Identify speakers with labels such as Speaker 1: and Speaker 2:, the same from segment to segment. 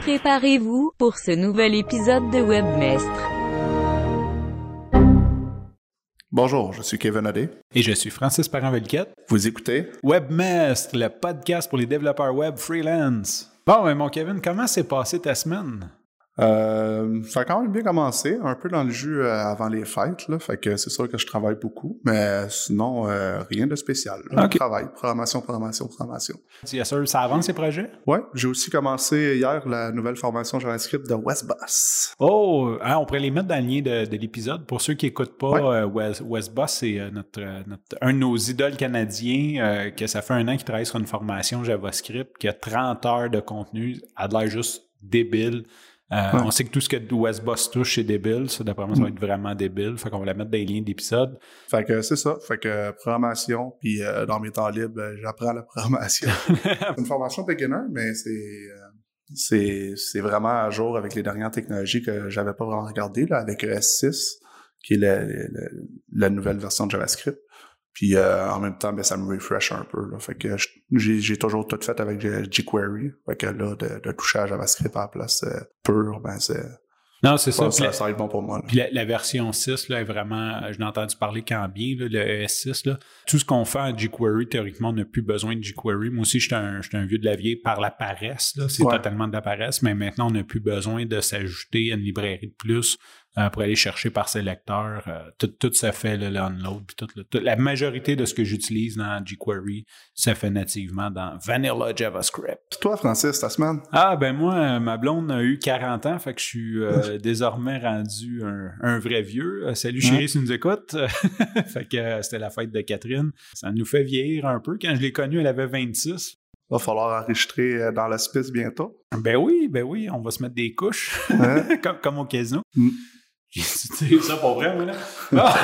Speaker 1: Préparez-vous pour ce nouvel épisode de Webmestre.
Speaker 2: Bonjour, je suis Kevin Adé.
Speaker 3: Et je suis Francis Parent-Velquette.
Speaker 2: Vous écoutez
Speaker 3: Webmestre, le podcast pour les développeurs web freelance. Bon, mais mon Kevin, comment s'est passée ta semaine?
Speaker 2: Euh, ça a quand même bien commencé, un peu dans le jus euh, avant les fêtes, là, fait que c'est sûr que je travaille beaucoup, mais sinon, euh, rien de spécial. Là.
Speaker 3: Ok.
Speaker 2: Travail, programmation, programmation, programmation.
Speaker 3: Ça avance ces projets?
Speaker 2: Ouais, j'ai aussi commencé hier la nouvelle formation JavaScript de Westbus.
Speaker 3: Oh, hein, on pourrait les mettre dans le lien de, de l'épisode. Pour ceux qui n'écoutent pas,
Speaker 2: Ouais.
Speaker 3: euh, Wes, Wesboss, c'est notre, notre- un de nos idoles canadiens que ça fait un an qu'il travaille sur une formation JavaScript qui a 30 heures de contenu. Elle a l'air juste débile. Euh,
Speaker 2: Ouais.
Speaker 3: On sait que tout ce que Wesboss touche, c'est débile. Ça, d'après moi, ça va être vraiment débile. Fait qu'on va la mettre dans les liens d'épisode.
Speaker 2: Fait que c'est ça, fait que programmation, puis euh, dans mes temps libres, euh, j'apprends la programmation. c'est une formation beginner, mais c'est euh, c'est c'est vraiment à jour avec les dernières technologies que j'avais pas vraiment regardées, là, avec ES6, qui est la, la- la nouvelle version de JavaScript. Puis euh, en même temps, ben, ça me refresh un peu. Là. Fait que j'ai toujours tout fait avec J- jQuery. Fait que là, de, de toucher à JavaScript à la place euh, pure, ben c'est
Speaker 3: Non, c'est ça.
Speaker 2: ça,
Speaker 3: la-
Speaker 2: ça va être bon pour moi.
Speaker 3: Puis la, la version 6 là, est vraiment, euh, je l'ai entendu parler quand bien, là, le ES6. Là. Tout ce qu'on fait en jQuery, théoriquement, on n'a plus besoin de jQuery. Moi aussi, j'étais un, un vieux de la vieille par la paresse. C'est
Speaker 2: Ouais.
Speaker 3: totalement de la paresse, mais maintenant, on n'a plus besoin de s'ajouter à une librairie de plus euh, pour aller chercher par sélecteur. Euh, tout, tout se fait, le. Puis tout, tout- la majorité de ce que j'utilise dans jQuery se fait nativement dans Vanilla JavaScript.
Speaker 2: Puis toi, Francis, ta semaine?
Speaker 3: Ah, ben moi, euh, ma blonde a eu 40 ans, fait que je suis euh, désormais rendu un, un vrai vieux. Euh, salut chérie, si tu nous écoutes. fait que euh, c'était la fête de Catherine. Ça nous fait vieillir un peu. Quand je l'ai connue, elle avait 26.
Speaker 2: Va falloir enregistrer euh, dans l'hospice bientôt.
Speaker 3: Ben oui, ben oui, on va se mettre des couches,
Speaker 2: Hein?
Speaker 3: comme, comme au casino.
Speaker 2: Mm.
Speaker 3: J'ai dit ça pour vrai, moi, là. Ah!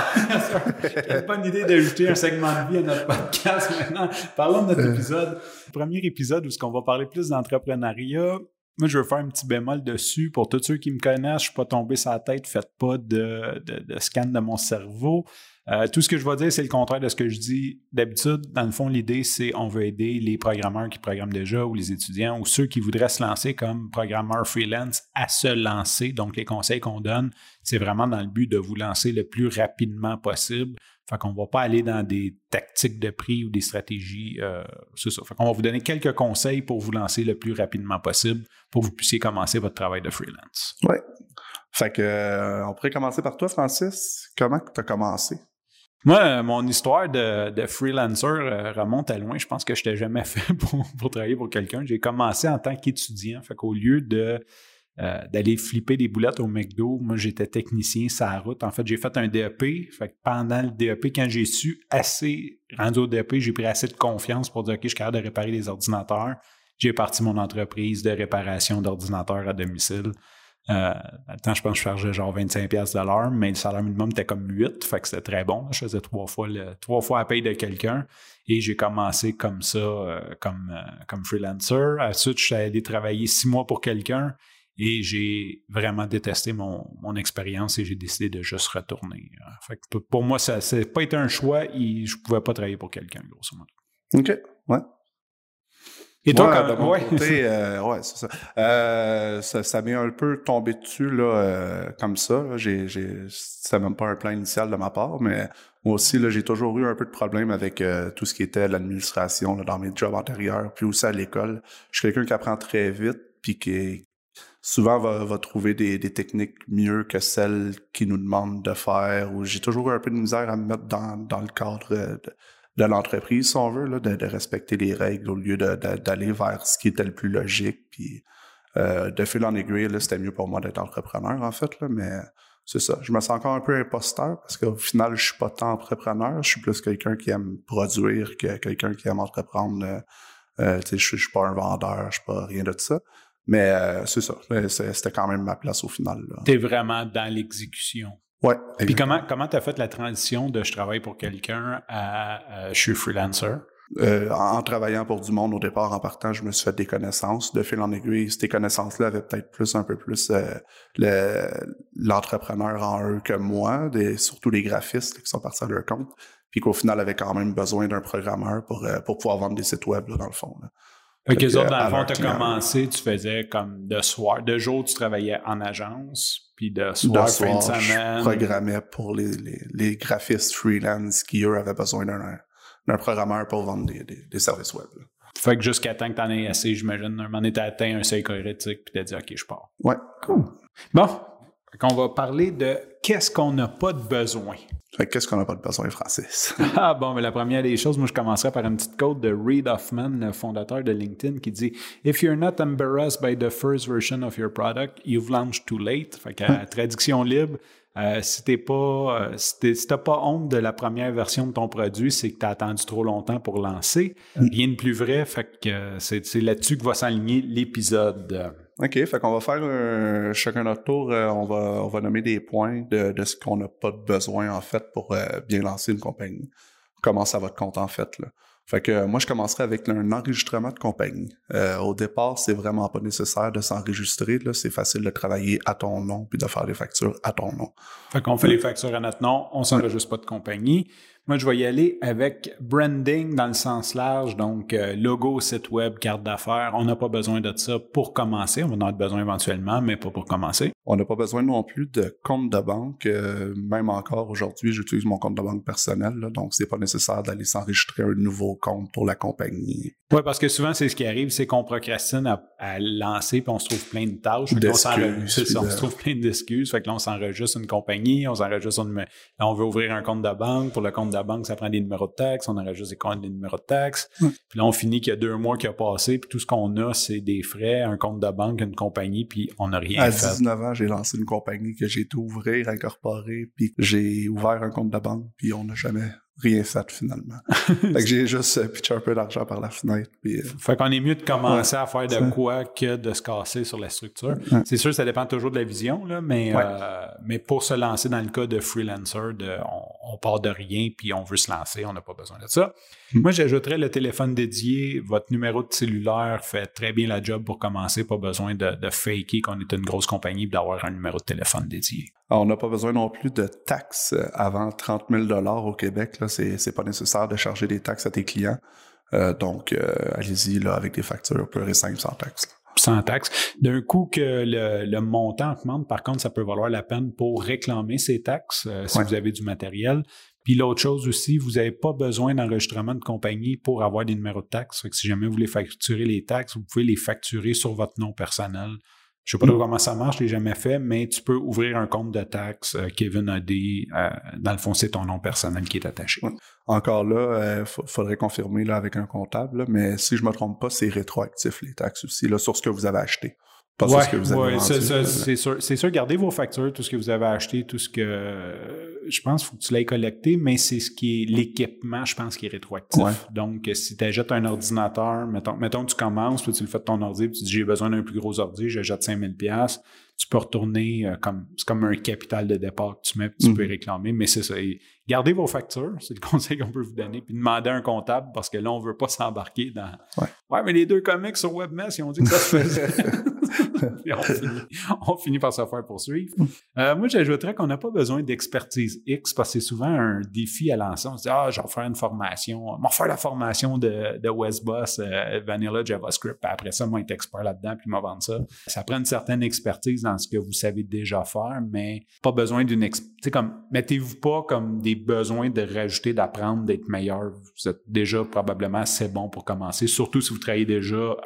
Speaker 3: Quelle bonne idée d'ajouter un segment de vie à notre podcast maintenant. Parlons de notre
Speaker 2: Euh.
Speaker 3: épisode. Premier épisode où ce qu'on va parler plus d'entrepreneuriat. Moi, je veux faire un petit bémol dessus. Pour tous ceux qui me connaissent, je suis pas tombé sur la tête. Faites pas de, de, de scan de mon cerveau. Euh, tout ce que je vais dire, c'est le contraire de ce que je dis d'habitude. Dans le fond, l'idée, c'est on veut aider les programmeurs qui programment déjà ou les étudiants ou ceux qui voudraient se lancer comme programmeurs freelance à se lancer. Donc, les conseils qu'on donne, c'est vraiment dans le but de vous lancer le plus rapidement possible. Fait qu'on va pas aller dans des tactiques de prix ou des stratégies. euh, c'est ça. Fait qu'on va vous donner quelques conseils pour vous lancer le plus rapidement possible pour que vous puissiez commencer votre travail de freelance.
Speaker 2: Ouais. Fait que euh, on pourrait commencer par toi, Francis. Comment tu as commencé?
Speaker 3: Moi, euh, mon histoire de, freelancer euh, remonte à loin. Je pense que je n'étais jamais fait pour, travailler pour quelqu'un. J'ai commencé en tant qu'étudiant. Fait qu'au lieu euh, d'aller flipper des boulettes au McDo, moi j'étais technicien sur la route. En fait, j'ai fait un DEP. Pendant le DEP, quand j'ai su assez, rendu au DEP, j'ai pris assez de confiance pour dire OK, je suis capable de réparer des ordinateurs. J'ai parti mon entreprise de réparation d'ordinateurs à domicile. Euh, temps, je pense que je chargeais genre 25$ piastres de l'heure, mais le salaire minimum était comme 8, fait c'était très bon. Je faisais trois fois, trois fois la paye de quelqu'un et j'ai commencé comme ça, euh, comme, euh, comme freelancer. Ensuite, je suis allé travailler six mois pour quelqu'un et j'ai vraiment détesté mon, mon expérience et j'ai décidé de juste retourner. Fait que pour- moi, ça n'a pas été un choix et je pouvais pas travailler pour quelqu'un, grosso modo.
Speaker 2: OK. Ouais.
Speaker 3: Et toi,
Speaker 2: Moi,
Speaker 3: quand-
Speaker 2: de mon
Speaker 3: ouais.
Speaker 2: côté, euh, ouais, c'est ça. Euh, ça. Ça m'est un peu tombé dessus, là, euh, comme ça. J'ai, c'était même pas un plan initial de ma part, mais moi aussi, là, j'ai toujours eu un peu de problème avec euh, tout ce qui était l'administration dans mes jobs antérieurs, puis aussi à l'école. Je suis quelqu'un qui apprend très vite, puis qui souvent va, va trouver des, des techniques mieux que celles qui nous demandent de faire, ou j'ai toujours eu un peu de misère à me mettre dans, dans le cadre euh, de, de l'entreprise, si on veut, là, de, de respecter les règles au lieu d'aller vers ce qui était le plus logique. Puis euh, de fil en aiguille, c'était mieux pour moi d'être entrepreneur, en fait, là, mais c'est ça. Je me sens encore un peu imposteur parce qu'au final, je suis pas tant entrepreneur, je suis plus quelqu'un qui aime produire que quelqu'un qui aime entreprendre. euh, euh, tu je, je suis pas un vendeur, je suis pas rien de ça. Mais euh, c'est ça. C'était quand même ma place au final. Là.
Speaker 3: T'es vraiment dans l'exécution.
Speaker 2: Ouais.
Speaker 3: Puis comment comment t'as fait la transition de je travaille pour quelqu'un à euh, je suis freelancer?
Speaker 2: Euh, en, en travaillant pour du monde au départ, en partant, je me suis fait des connaissances. De fil en aiguille, ces connaissances-là avaient peut-être plus un peu plus euh, le- l'entrepreneur en eux que moi, des, surtout les graphistes qui sont partis à leur compte, puis qu'au final avaient quand même besoin d'un programmeur pour, euh, pour pouvoir vendre des sites web, là, dans le fond. là.
Speaker 3: Fait que autres, dans le fond, tu as commencé, tu faisais comme de soir, de jour, tu travaillais en agence, puis de
Speaker 2: De
Speaker 3: soir, fin
Speaker 2: soir,
Speaker 3: de
Speaker 2: je
Speaker 3: semaine.
Speaker 2: programmais pour les, les, les graphistes freelance qui, eux, avaient besoin d'un d'un programmeur pour vendre des, des, des services web. là.
Speaker 3: Fait que jusqu'à temps que t'en aies assez, j'imagine, un moment donné, t'as atteint un seuil critique, puis t'as dit, OK, je pars.
Speaker 2: Ouais.
Speaker 3: Bon, Fait qu'on va parler de qu'est-ce qu'on n'a pas de besoin?
Speaker 2: Qu'est-ce qu'on n'a pas de besoin, Francis?
Speaker 3: Ah bon, mais la première des choses, moi je commencerai par une petite quote de Reid Hoffman, le fondateur de LinkedIn, qui dit If you're not embarrassed by the first version of your product, you've launched too late. Fait que euh, traduction libre, euh, si t'es pas, euh, si t'as pas honte de la première version de ton produit, c'est que t'as attendu trop longtemps pour lancer. Rien de plus vrai, fait que euh, c'est là-dessus que va s'aligner l'épisode.
Speaker 2: OK, fait qu'on va faire un- chacun notre tour. euh, on, va, on va nommer des points de, de ce qu'on n'a pas de besoin, en fait, pour euh, bien lancer une compagnie. Comment ça va de compte, en fait, là. Fait que euh, moi, je commencerai avec un enregistrement de compagnie. Euh, au départ, c'est vraiment pas nécessaire de s'enregistrer. là. C'est facile de travailler à ton nom puis de faire des factures à ton nom.
Speaker 3: Fait qu'on fait les factures à notre nom, on s'enregistre pas de compagnie. Moi, je vais y aller avec branding dans le sens large, donc euh, logo, site web, carte d'affaires. On n'a pas besoin de ça pour commencer. On va en avoir besoin éventuellement, mais pas pour commencer.
Speaker 2: On n'a pas besoin non plus de compte de banque. euh, même encore aujourd'hui, j'utilise mon compte de banque personnel, là, donc c'est pas nécessaire d'aller s'enregistrer un nouveau compte pour la compagnie.
Speaker 3: Oui, parce que souvent, c'est ce qui arrive, c'est qu'on procrastine à, à lancer, puis on se trouve plein de tâches. C'est ça, on se trouve plein d'excuses. Fait que là, on s'enregistre une compagnie, on s'enregistre une... Là, on veut ouvrir un compte de banque. Pour le compte de banque, ça prend des numéros de taxes. On enregistre des comptes des numéros de taxes. Puis là, on finit qu'il y a deux mois qui a passé, puis tout ce qu'on a, c'est des frais, un compte de banque, une compagnie, puis on n'a rien
Speaker 2: À
Speaker 3: fait.
Speaker 2: 19 ans, j'ai lancé une compagnie que j'ai tout ouvrir, incorporer, puis j'ai ouvert un compte de banque, puis on n'a jamais rien fait finalement. fait que j'ai juste euh, pitché un peu d'argent par la fenêtre, puis euh,
Speaker 3: Fait qu'on est mieux de commencer à faire de quoi que de se casser sur la structure.
Speaker 2: Ouais.
Speaker 3: C'est sûr, ça dépend toujours de la vision, là, mais,
Speaker 2: Ouais.
Speaker 3: euh, mais pour se lancer dans le cas de freelancer, de, on, on part de rien puis on veut se lancer, on n'a pas besoin de ça.
Speaker 2: Mm.
Speaker 3: Moi, j'ajouterais le téléphone dédié. Votre numéro de cellulaire fait très bien la job pour commencer. Pas besoin de, de faker qu'on est une grosse compagnie et d'avoir un numéro de téléphone dédié.
Speaker 2: On n'a pas besoin non plus de taxes euh, avant 30 000 au Québec. Là, c'est, c'est pas nécessaire de charger des taxes à tes clients. Euh, donc, euh, allez-y là avec des factures pures et simples sans taxes.
Speaker 3: sans taxe. D'un coup que le, le montant augmente, par contre, ça peut valoir la peine pour réclamer ces taxes euh, si
Speaker 2: Ouais.
Speaker 3: vous avez du matériel. Puis l'autre chose aussi, vous n'avez pas besoin d'enregistrement de compagnie pour avoir des numéros de taxes. Fait que si jamais vous voulez facturer les taxes, vous pouvez les facturer sur votre nom personnel. Je sais pas trop comment ça marche, je l'ai jamais fait, mais tu peux ouvrir un compte de taxes, euh, Kevin AD, euh, dans le fond, c'est ton nom personnel qui est attaché.
Speaker 2: Ouais. Encore là, il faudrait confirmer là, avec un comptable, là, mais si je me trompe pas, c'est rétroactif les taxes aussi, là, sur ce que vous avez acheté. Pas
Speaker 3: Ouais,
Speaker 2: ce que vous avez
Speaker 3: ouais,
Speaker 2: vendu,
Speaker 3: ça- ça,
Speaker 2: là.
Speaker 3: c'est sûr. C'est sûr, gardez vos factures, tout ce que vous avez acheté, tout ce que euh, je pense qu'il faut que tu l'aies collecté, mais c'est ce qui est l'équipement, je pense, qui est rétroactif.
Speaker 2: Ouais.
Speaker 3: Donc, si tu achètes un ordinateur, mettons, mettons que tu commences, puis tu le fais de ton ordi, puis tu dis j'ai besoin d'un plus gros ordi, j'achète 5000 pièces tu peux retourner euh, comme c'est comme un capital de départ que tu mets, puis tu
Speaker 2: Mhm.
Speaker 3: peux réclamer, mais c'est ça. Et gardez vos factures, c'est le conseil qu'on peut vous donner, puis demandez à un comptable parce que là, on veut pas s'embarquer dans.
Speaker 2: Ouais.
Speaker 3: mais les deux comics sur WebMess, ils ont dit que ça se faisait. Puis on, finit, on finit par se faire poursuivre. Euh, moi, j'ajouterais qu'on n'a pas besoin d'expertise X parce que c'est souvent un défi à lancer. On se dit, ah, je vais faire une formation. Je vais faire la formation de, de Westboss, euh, Vanilla JavaScript. Puis après ça, moi, être expert là-dedans, puis vendre ça. Ça prend une certaine expertise dans ce que vous savez déjà faire, mais pas besoin d'une Tu sais, comme, mettez-vous pas comme des besoins de rajouter, d'apprendre, d'être meilleur. Vous êtes déjà probablement assez bon pour commencer, surtout si vous travaillez déjà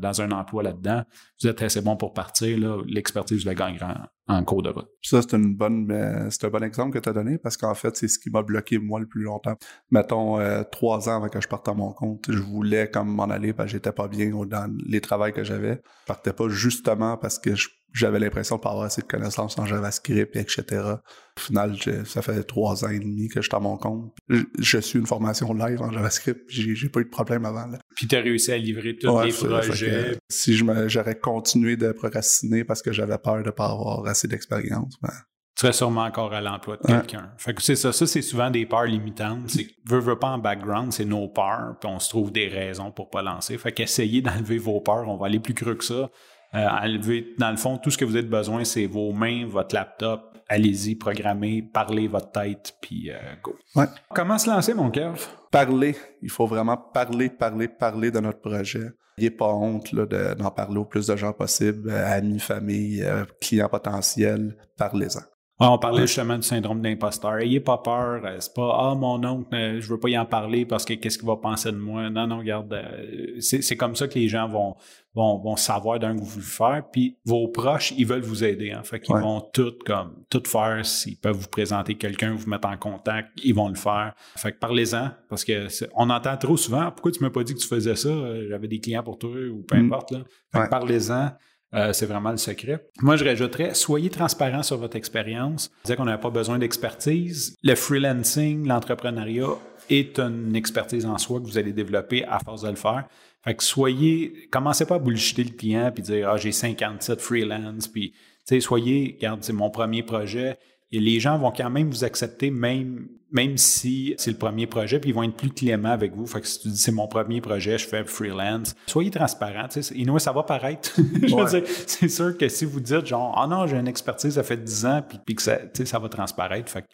Speaker 3: dans, un emploi là-dedans. Vous êtes assez bon pour partir. L'expertise, vous la gagnerez en, cours de route.
Speaker 2: Ça, c'est euh, c'est un bon exemple que tu as donné parce qu'en fait, c'est ce qui m'a bloqué moi le plus longtemps. Mettons, euh, trois ans avant que je parte à mon compte, je voulais comme m'en aller parce que j'étais pas bien dans les travails que j'avais. Je partais pas justement parce que je- j'avais l'impression de pas avoir assez de connaissances en JavaScript, et etc. Au final, je- ça fait trois ans et demi que je suis à mon compte. Je, je suis une formation live en JavaScript, j'ai j'ai pas eu de problème avant. Là.
Speaker 3: Puis tu as réussi à livrer tous
Speaker 2: Ouais,
Speaker 3: les projets.
Speaker 2: que si j'aurais continué de procrastiner parce que j'avais peur de pas avoir assez d'expérience, ben,
Speaker 3: tu serais sûrement encore à l'emploi de
Speaker 2: Ouais.
Speaker 3: quelqu'un. Fait que c'est ça. Ça, c'est souvent des peurs limitantes. C'est que, veux, veux pas en background, c'est nos peurs, puis on se trouve des raisons pour pas lancer. Fait qu'essayez d'enlever vos peurs. On va aller plus creux que ça. Euh, enlever, dans le fond, tout ce que vous avez besoin, c'est vos mains, votre laptop, allez-y, programmez, parlez votre tête, puis euh, go.
Speaker 2: Ouais.
Speaker 3: Comment se lancer, mon Kev?
Speaker 2: Parler. Il faut vraiment parler, parler, parler de notre projet. N'ayez pas honte de- d'en parler au plus de gens possible, euh, amis, famille, euh, clients potentiels. Parlez-en.
Speaker 3: On parlait justement du syndrome d'imposteur. Ayez pas peur. euh, C'est pas Ah, mon oncle, euh, je veux pas y en parler parce que qu'est-ce qu'il va penser de moi? Non, non, regarde. euh, c'est comme ça que les gens vont, vont, vont savoir d'un que vous voulez faire. Puis vos proches, ils veulent vous aider. Hein. Fait qu'ils
Speaker 2: Ouais.
Speaker 3: vont tout comme tout faire. S'ils peuvent vous présenter quelqu'un, vous mettre en contact, ils vont le faire. Fait que parlez-en. Parce que on entend trop souvent Pourquoi tu m'as pas dit que tu faisais ça? J'avais des clients pour toi ou peu
Speaker 2: Mm.
Speaker 3: importe. Là. Fait que
Speaker 2: Ouais.
Speaker 3: parlez-en. Euh, c'est vraiment le secret. Moi, je rajouterais, soyez transparent sur votre expérience. Dire qu'on n'a pas besoin d'expertise. Le freelancing, l'entrepreneuriat est une expertise en soi que vous allez développer à force de le faire. Fait que soyez, commencez pas à bullshiter le client puis dire, ah, j'ai 57 freelance, puis, tu sais, soyez, regarde, c'est mon premier projet. Les gens vont quand même vous accepter, même, même si c'est le premier projet, puis ils vont être plus cléments avec vous. Fait que si tu dis c'est mon premier projet, je fais freelance, soyez transparent. tu sais. Et nous, ça va paraître. Je veux
Speaker 2: Ouais.
Speaker 3: dire, c'est sûr que si vous dites genre, ah non, j'ai une expertise, ça fait 10 ans, puis, puis que ça, tu sais, ça va transparaître. Fait que,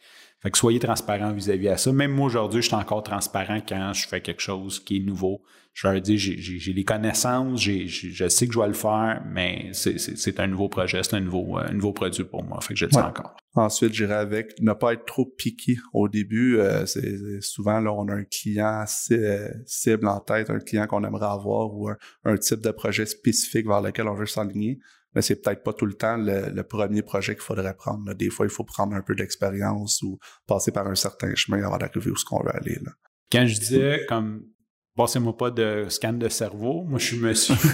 Speaker 3: fait que soyez transparent vis-à-vis à ça. Même moi, aujourd'hui, je suis encore transparent quand je fais quelque chose qui est nouveau. Je leur dis, j'ai, j'ai, j'ai les connaissances, j'ai, je sais que je dois le faire, mais c'est, c'est, c'est un nouveau projet, c'est un nouveau, euh, nouveau produit pour moi. Fait que je le dis
Speaker 2: Ouais.
Speaker 3: encore.
Speaker 2: Ensuite, j'irai avec ne pas être trop piqué au début. Euh, c'est souvent là, on a un client euh, cible en tête, un client qu'on aimerait avoir ou un, type de projet spécifique vers lequel on veut s'aligner. Mais c'est peut-être pas tout le temps le, premier projet qu'il faudrait prendre. Des fois, il faut prendre un peu d'expérience ou passer par un certain chemin avant d'arriver où ce qu'on veut aller. Là.
Speaker 3: Quand je disais comme passez-moi pas de scan de cerveau, moi je suis monsieur.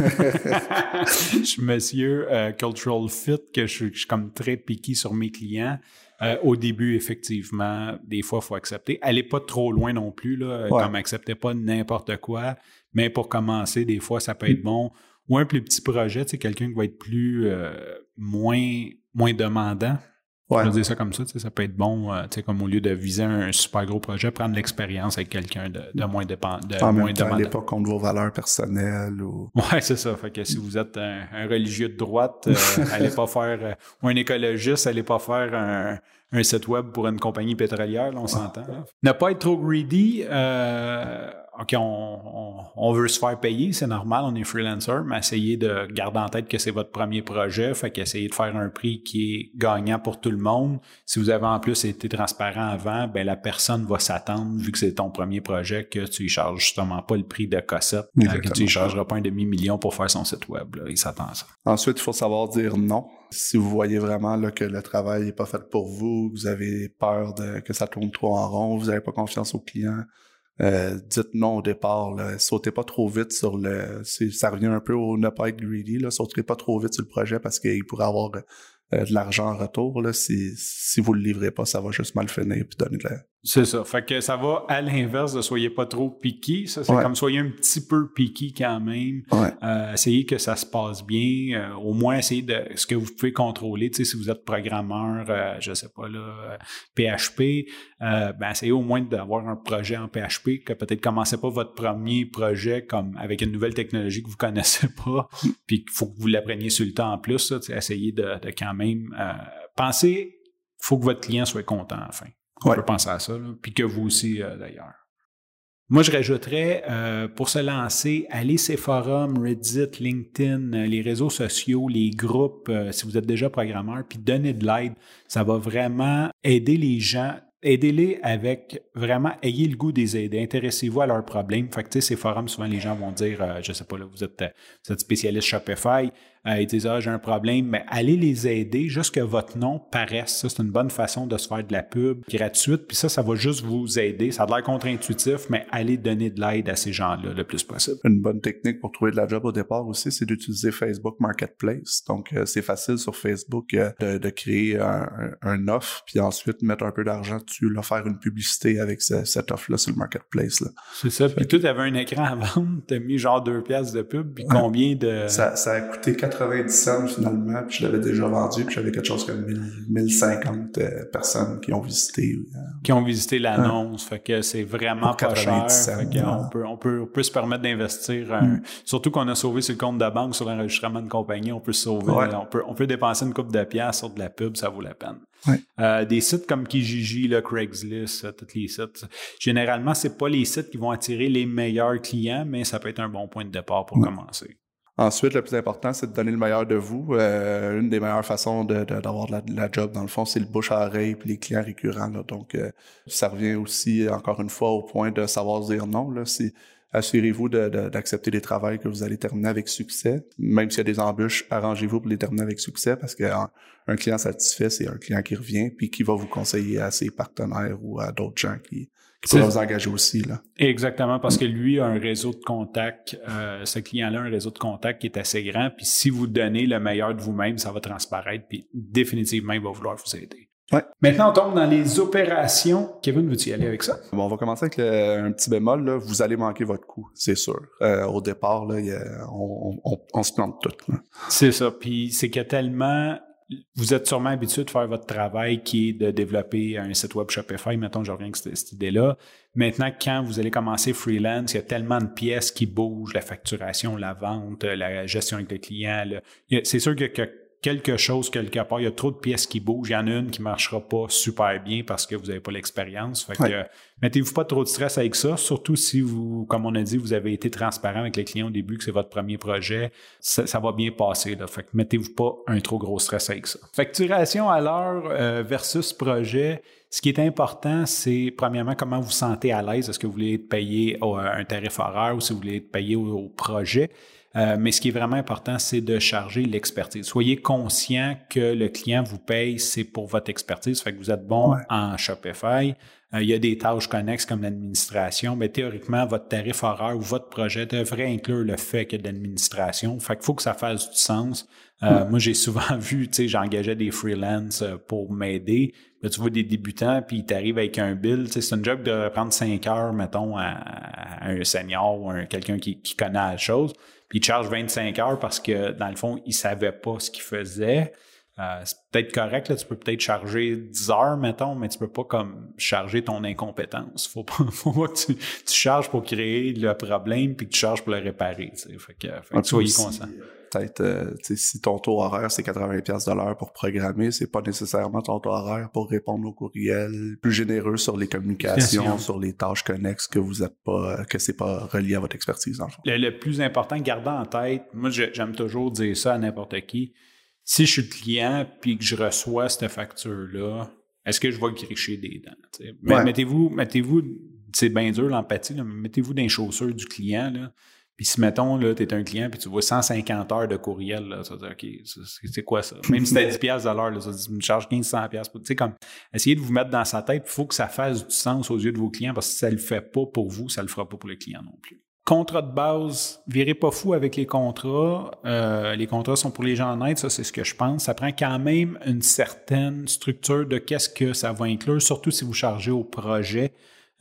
Speaker 3: je suis monsieur euh, cultural fit, que je, suis- je suis comme très piqué sur mes clients. Euh, au début, effectivement, des fois, il faut accepter. Allez pas trop loin non plus, là,
Speaker 2: Ouais.
Speaker 3: comme acceptez pas n'importe quoi. Mais pour commencer, des fois, ça peut être bon. Ou un plus petit projet, tu sais, quelqu'un qui va être plus euh, moins, moins demandant.
Speaker 2: Ouais.
Speaker 3: Je vais dire ça comme ça, ça peut être bon, euh, tu sais, comme au lieu de viser un super gros projet, prendre l'expérience avec quelqu'un de, de moins dépendant. De
Speaker 2: En
Speaker 3: moins
Speaker 2: même temps,
Speaker 3: demandant.
Speaker 2: pas contre vos valeurs personnelles ou
Speaker 3: Ouais, c'est ça. Fait que si vous êtes un, un religieux de droite, euh, allez pas faire, euh, ou un écologiste, allez pas faire un, un site web pour une compagnie pétrolière, là, on s'entend. là. Ne pas être trop greedy. euh, OK, on, on, on veut se faire payer, c'est normal, on est freelancer, mais essayez de garder en tête que c'est votre premier projet. Fait qu'essayez de faire un prix qui est gagnant pour tout le monde. Si vous avez en plus été transparent avant, ben la personne va s'attendre, vu que c'est ton premier projet, que tu lui charges justement pas le prix de Cossette, euh, que tu lui chargeras pas un demi-million pour faire son site web. Là. Il s'attend à ça.
Speaker 2: Ensuite, il faut savoir dire non. Si vous voyez vraiment là, que le travail n'est pas fait pour vous, que vous avez peur de, que ça tourne trop en rond, vous n'avez pas confiance au client, euh, dites non au départ. Là. Sautez pas trop vite sur le... Ça revient un peu au ne pas être greedy. Là. Sautez pas trop vite sur le projet parce qu'il pourrait avoir euh, de l'argent en retour. Là. Si, si vous le livrez pas, ça va juste mal finir puis donner de la...
Speaker 3: C'est ça. Fait que ça va à l'inverse de soyez pas trop piqué. Ça, c'est
Speaker 2: Ouais.
Speaker 3: comme soyez un petit peu piqué quand même.
Speaker 2: Ouais.
Speaker 3: Euh, essayez que ça se passe bien. Euh, au moins, essayez de ce que vous pouvez contrôler. Tu sais, si vous êtes programmeur, euh, je sais pas là, euh, PHP, euh, ben essayez au moins d'avoir un projet en PHP que peut-être commencez pas votre premier projet comme avec une nouvelle technologie que vous connaissez pas, puis qu'il faut que vous l'appreniez sur le temps en plus. Sais, essayez de, de quand même euh, penser. faut que votre client soit content à la fin. On
Speaker 2: Ouais.
Speaker 3: peut penser à ça, là. puis que vous aussi euh, d'ailleurs. Moi, je rajouterais, euh, pour se lancer, allez ces forums, Reddit, LinkedIn, euh, les réseaux sociaux, les groupes, euh, si vous êtes déjà programmeur, puis donnez de l'aide. Ça va vraiment aider les gens. Aidez-les avec vraiment, ayez le goût des aider, intéressez-vous à leurs problèmes. Fait que, tu sais, ces forums, souvent, les gens vont dire, euh, je sais pas, là, vous êtes, vous êtes spécialiste Shopify, ils disent, ah, j'ai un problème, mais allez les aider, juste que votre nom paraisse. Ça, c'est une bonne façon de se faire de la pub gratuite, puis ça, ça va juste vous aider. Ça a l'air contre-intuitif, mais allez donner de l'aide à ces gens-là le plus possible.
Speaker 2: Une bonne technique pour trouver de la job au départ aussi, c'est d'utiliser Facebook Marketplace. Donc, euh, c'est facile sur Facebook euh, de, de créer un, offre, puis ensuite mettre un peu d'argent dessus, là, faire une publicité avec ce- cette offre-là sur le Marketplace. Là.
Speaker 3: C'est ça. Puis toi, tu avais un écran à vendre, tu as mis genre deux pièces de pub, puis combien de...
Speaker 2: Ça, ça a coûté 90 cents finalement, puis je l'avais déjà vendu, puis j'avais quelque chose comme 1050 euh, personnes qui ont visité. Euh,
Speaker 3: qui ont visité l'annonce, fait que c'est vraiment pas cher. on, peut, on, peut, on peut se permettre d'investir, mm. surtout qu'on a sauvé sur le compte de banque, sur l'enregistrement de compagnie, on peut sauver, on, peut, on peut dépenser une coupe de pièces sur de la pub, ça vaut la peine. Euh, des sites comme Kijiji, le Craigslist, euh, tous les sites. Généralement, c'est pas les sites qui vont attirer les meilleurs clients, mais ça peut être un bon point de départ pour commencer.
Speaker 2: Ensuite, le plus important, c'est de donner le meilleur de vous. Euh, une des meilleures façons d'avoir de, la, job, dans le fond, c'est le bouche à oreille et les clients récurrents. Donc, ça revient aussi, encore une fois, au point de savoir dire non. Assurez-vous d'accepter les travaux que vous allez terminer avec succès. Même s'il y a des embûches, arrangez-vous pour les terminer avec succès parce qu'un un client satisfait, c'est un client qui revient puis qui va vous conseiller à ses partenaires ou à d'autres gens qui, qui vous engager aussi. Là.
Speaker 3: Exactement, parce que lui a un réseau de contacts, euh, ce client-là a un réseau de contacts qui est assez grand, puis si vous donnez le meilleur de vous-même, ça va transparaître, puis définitivement, il va vouloir vous aider.
Speaker 2: Ouais.
Speaker 3: Maintenant, on tombe dans les opérations. Kevin, veux-tu y aller avec ça?
Speaker 2: Bon, on va commencer avec un petit bémol. Là. Vous allez manquer votre coup, c'est sûr. Euh, au départ, là, on, se plante tout.
Speaker 3: C'est ça. Puis c'est qu'il y a tellement... Vous êtes sûrement habitué de faire votre travail qui est de développer un site web Shopify. Mettons, je reviens avec cette, idée-là. Maintenant, quand vous allez commencer freelance, il y a tellement de pièces qui bougent, la facturation, la vente, la gestion avec le client. C'est sûr que quelque chose quelque part. Il y a trop de pièces qui bougent. Il y en a une qui marchera pas super bien parce que vous n'avez pas l'expérience. Fait que mettez-vous pas trop de stress avec ça, surtout si vous, comme on a dit, vous avez été transparent avec les clients au début, que c'est votre premier projet. Ça, va bien passer. Là. Fait que mettez-vous pas un trop gros stress avec ça. Facturation à l'heure euh, versus projet. Ce qui est important, c'est premièrement comment vous vous sentez à l'aise. Est-ce que vous voulez être payé à un tarif horaire ou si vous voulez être payé au projet? Euh, mais ce qui est vraiment important, c'est de charger l'expertise. Soyez conscient que le client vous paye, c'est pour votre expertise. Fait que vous êtes bon en Shopify. Euh, il y a des tâches connexes comme l'administration, mais théoriquement, votre tarif horaire ou votre projet devrait inclure le fait qu'il y a de l'administration. Fait qu'il faut que ça fasse du sens. Euh, moi, j'ai souvent vu, tu sais, j'engageais des freelances pour m'aider. tu vois des débutants, puis ils t'arrivent avec un bill. Tu sais, c'est un job de prendre cinq heures, mettons, à, un senior ou à quelqu'un qui, qui connaît la chose. Puis il charge 25 heures parce que, dans le fond, il savait pas ce qu'il faisait. Euh, c'est peut-être correct, là, tu peux peut-être charger 10 heures, mettons, mais tu peux pas comme charger ton incompétence. Faut pas, faut pas que tu, tu, charges pour créer le problème puis que tu charges pour le réparer. Fait que, fait que soyez conscient
Speaker 2: peut-être euh, si ton taux horaire c'est 80 pièces de l'heure pour programmer, c'est pas nécessairement ton taux horaire pour répondre aux courriels, plus généreux sur les communications, sur les tâches connexes que vous êtes pas que c'est pas relié à votre expertise dans le fond.
Speaker 3: Le, plus important, gardant en tête, moi j'aime toujours dire ça à n'importe qui. Si je suis client puis que je reçois cette facture là, est-ce que je vais gricher des dents? Mettez-vous, mettez-vous, c'est bien dur l'empathie, mais mettez-vous dans les chaussures du client. Là. Puis si, mettons, là, tu es un client, puis tu vois 150 heures de courriel, là, ça veut dire, OK, c'est quoi ça? Même si t'as 10 piastres à l'heure, ça me charge 1500 piastres. Tu sais, comme, essayez de vous mettre dans sa tête, il faut que ça fasse du sens aux yeux de vos clients, parce que si ça le fait pas pour vous, ça le fera pas pour le client non plus. Contrat de base, virez pas fou avec les contrats. Euh, les contrats sont pour les gens honnêtes, ça c'est ce que je pense. Ça prend quand même une certaine structure de qu'est-ce que ça va inclure, surtout si vous chargez au projet.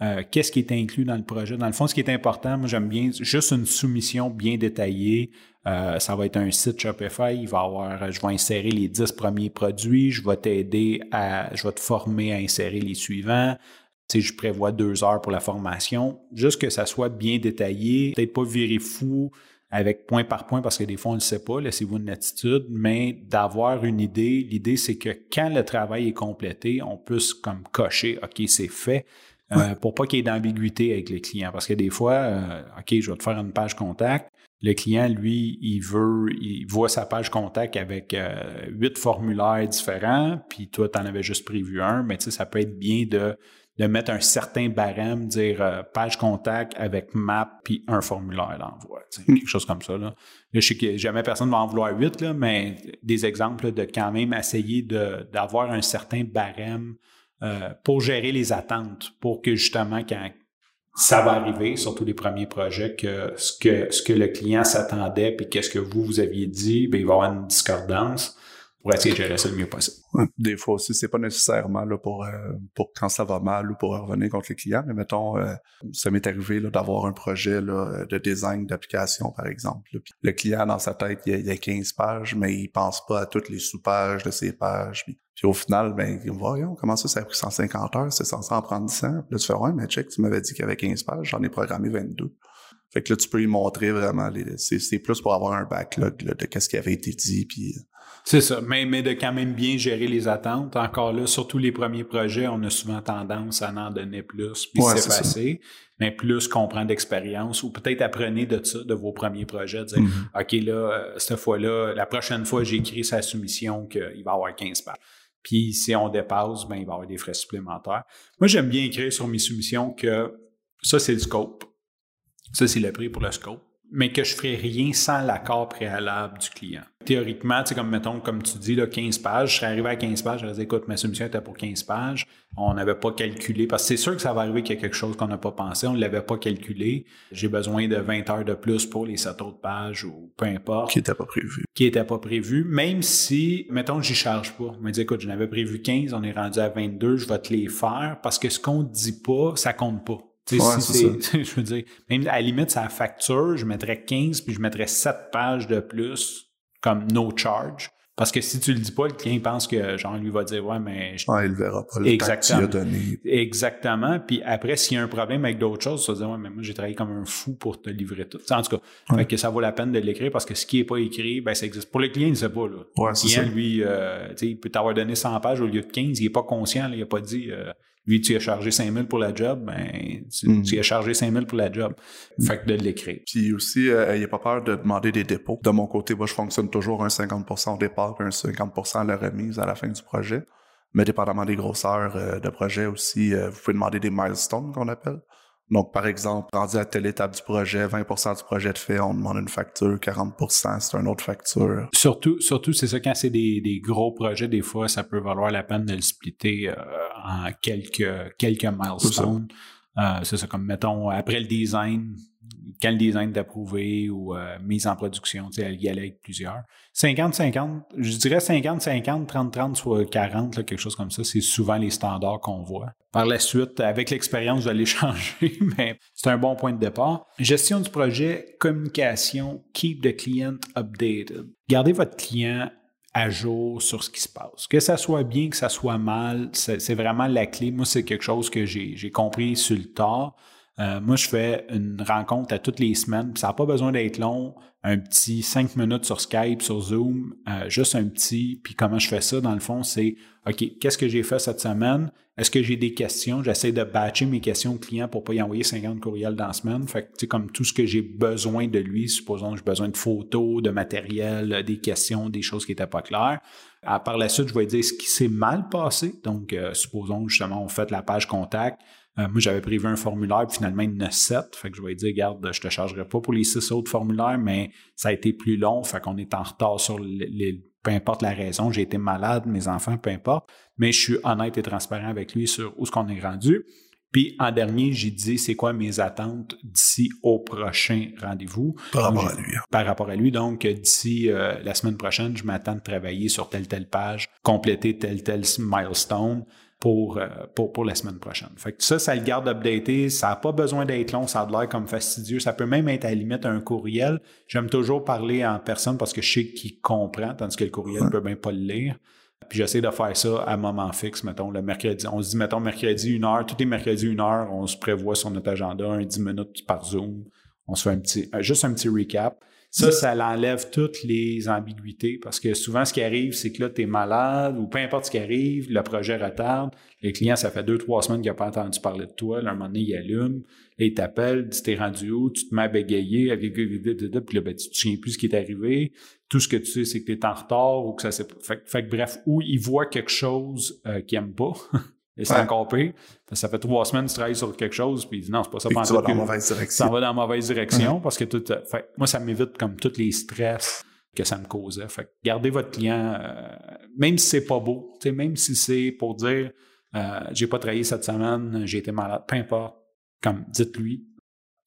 Speaker 3: Euh, qu'est-ce qui est inclus dans le projet? Dans le fond, ce qui est important, moi j'aime bien juste une soumission bien détaillée. Euh, ça va être un site Shopify, il va avoir, je vais insérer les 10 premiers produits, je vais t'aider à, je vais te former à insérer les suivants. Tu sais, je prévois deux heures pour la formation. Juste que ça soit bien détaillé, peut-être pas virer fou avec point par point parce que des fois on ne le sait pas, laissez-vous une attitude, mais d'avoir une idée. L'idée c'est que quand le travail est complété, on puisse comme cocher, ok c'est fait. Euh, pour pas qu'il y ait d'ambiguïté avec les clients. Parce que des fois, euh, OK, je vais te faire une page contact. Le client, lui, il veut, il voit sa page contact avec euh, huit formulaires différents, puis toi, tu en avais juste prévu un, mais tu sais, ça peut être bien de, de mettre un certain barème, dire page contact avec map, puis un formulaire d'envoi. Mm. Quelque chose comme ça. Là. je sais que jamais personne ne va en vouloir huit, là, mais des exemples de quand même essayer d'avoir un certain barème euh, pour gérer les attentes, pour que justement, quand ça va arriver, surtout les premiers projets, que ce que, ce que le client s'attendait, puis qu'est-ce que vous, vous aviez dit, bien, il va y avoir une discordance. Pour essayer de gérer ça le mieux possible.
Speaker 2: Des fois aussi, c'est pas nécessairement là, pour, euh, pour quand ça va mal ou pour revenir contre les clients, mais mettons, euh, ça m'est arrivé d'avoir un projet là, de design d'application, par exemple. Puis le client, dans sa tête, il y, a, 15 pages, mais il pense pas à toutes les sous-pages de ces pages. Puis, au final, ben, voyons, comment ça, ça a pris 150 heures, c'est censé en prendre 100. Puis là, tu fais, ouais, mais check, tu m'avais dit qu'il y avait 15 pages, j'en ai programmé 22. Fait que là, tu peux y montrer vraiment, c'est, plus pour avoir un backlog de qu'est-ce qui avait été dit, puis...
Speaker 3: C'est ça, mais, mais de quand même bien gérer les attentes. Encore là, surtout les premiers projets, on a souvent tendance à en donner plus, puis c'est passé. Mais plus qu'on prend d'expérience, ou peut-être apprenez de ça, de vos premiers projets, dire, mm-hmm. OK, là, euh, cette fois-là, la prochaine fois, j'ai écrit sa soumission qu'il va y avoir 15 pages. Puis si on dépasse, ben, il va y avoir des frais supplémentaires. Moi, j'aime bien écrire sur mes soumissions que ça, c'est le scope. Ça, c'est le prix pour le scope. Mais que je ferai rien sans l'accord préalable du client. Théoriquement, tu sais, comme mettons, comme tu dis, là, 15 pages, je serais arrivé à 15 pages, je disais, écoute, ma soumission était pour 15 pages. On n'avait pas calculé, parce que c'est sûr que ça va arriver qu'il y a quelque chose qu'on n'a pas pensé, on ne l'avait pas calculé. J'ai besoin de 20 heures de plus pour les 7 autres pages ou peu importe.
Speaker 2: Qui n'était pas prévu.
Speaker 3: Qui n'était pas prévu, même si, mettons, j'y charge pas. On me dit, écoute, je n'avais prévu 15, on est rendu à 22, je vais te les faire, parce que ce qu'on ne dit pas, ça compte pas. je veux dire, même à la limite, sa facture, je mettrais 15 puis je mettrais 7 pages de plus comme no charge. Parce que si tu le dis pas, le client pense que genre lui va dire ouais mais
Speaker 2: je... il verra pas le Exactement. que tu as donné.
Speaker 3: Exactement. Puis après s'il y a un problème avec d'autres choses, ça va dire ouais mais moi j'ai travaillé comme un fou pour te livrer tout. en tout cas, fait que ça vaut la peine de l'écrire parce que ce qui est pas écrit, ben ça existe. Pour le client, il ne sait pas là.
Speaker 2: Ouais, le client
Speaker 3: lui, euh, il peut t'avoir donné 100 pages au lieu de 15, il est pas conscient, là, il a pas dit. Euh, lui, tu as chargé 5000 pour la job, ben, tu, mm. as chargé 5000 pour la job. Fait que de l'écrire.
Speaker 2: Puis aussi, euh, il n'y a pas peur de demander des dépôts. De mon côté, moi, je fonctionne toujours un 50% au départ et un 50% à la remise à la fin du projet. Mais dépendamment des grosseurs euh, de projet aussi, euh, vous pouvez demander des milestones qu'on appelle. Donc, par exemple, rendu à telle étape du projet, 20% du projet de fait, on demande une facture, 40% c'est une autre facture.
Speaker 3: Surtout, surtout c'est ça, quand c'est des, des, gros projets, des fois, ça peut valoir la peine de le splitter euh, en quelques, quelques milestones. Euh, c'est ça, comme mettons, après le design, quand le design est approuvé ou euh, mise en production, tu y aller avec plusieurs. 50-50, je dirais 50-50, 30-30, soit 40, quelque chose comme ça, c'est souvent les standards qu'on voit. Par la suite, avec l'expérience, vous allez changer, mais c'est un bon point de départ. Gestion du projet, communication, keep the client updated. Gardez votre client à jour sur ce qui se passe. Que ça soit bien, que ça soit mal, c'est vraiment la clé. Moi, c'est quelque chose que j'ai compris sur le tard. Euh, moi, je fais une rencontre à toutes les semaines. Ça n'a pas besoin d'être long. Un petit cinq minutes sur Skype, sur Zoom, euh, juste un petit. Puis comment je fais ça, dans le fond, c'est OK, qu'est-ce que j'ai fait cette semaine? Est-ce que j'ai des questions? J'essaie de batcher mes questions aux clients pour ne pas y envoyer 50 courriels dans la semaine. Fait que, tu sais, comme tout ce que j'ai besoin de lui, supposons que j'ai besoin de photos, de matériel, des questions, des choses qui n'étaient pas claires. par la suite, je vais dire ce qui s'est mal passé. Donc, euh, supposons justement, on fait la page contact. Euh, moi, j'avais prévu un formulaire, puis finalement, il y en a sept. Fait que je vais dire, regarde, je te chargerai pas pour les six autres formulaires, mais ça a été plus long. Fait qu'on est en retard sur les, peu importe la raison. J'ai été malade, mes enfants, peu importe. Mais je suis honnête et transparent avec lui sur où ce qu'on est rendu. Puis en dernier, j'ai dit c'est quoi mes attentes d'ici au prochain rendez-vous?
Speaker 2: Par rapport à lui. Hein.
Speaker 3: Par rapport à lui. Donc d'ici euh, la semaine prochaine, je m'attends de travailler sur telle telle page, compléter tel tel milestone pour, euh, pour, pour la semaine prochaine. Fait que ça, ça le garde updaté. Ça n'a pas besoin d'être long, ça a l'air comme fastidieux. Ça peut même être à la limite un courriel. J'aime toujours parler en personne parce que je sais qu'il comprend, tandis que le courriel ne peut bien pas le lire. Puis j'essaie de faire ça à moment fixe, mettons, le mercredi. On se dit, mettons, mercredi, une heure. Tous les mercredis, une heure, on se prévoit sur notre agenda, un 10 minutes par Zoom. On se fait un petit, juste un petit recap. Ça, ça l'enlève toutes les ambiguïtés parce que souvent, ce qui arrive, c'est que là, tu es malade ou peu importe ce qui arrive, le projet retarde. Les clients, ça fait deux, trois semaines qu'il n'a pas entendu parler de toi. Là, un moment donné, il allume, et il t'appelle, tu t'es rendu où, tu te mets à bégayer, puis là, ben, tu te souviens plus ce qui est arrivé. Tout ce que tu sais, c'est que tu es en retard ou que ça s'est... Fait, fait bref, ou il voit quelque chose euh, qu'il n'aime pas. Et c'est encore pire. Ça fait trois semaines que tu travailles sur quelque chose, puis non, c'est pas ça.
Speaker 2: Puis tu vas dans la mauvaise direction.
Speaker 3: Ça va dans la mauvaise direction parce que tout. Fait, moi, ça m'évite comme tous les stress que ça me causait. Fait gardez votre client, euh, même si c'est pas beau, même si c'est pour dire euh, j'ai pas travaillé cette semaine, j'ai été malade, peu importe. Comme dites-lui,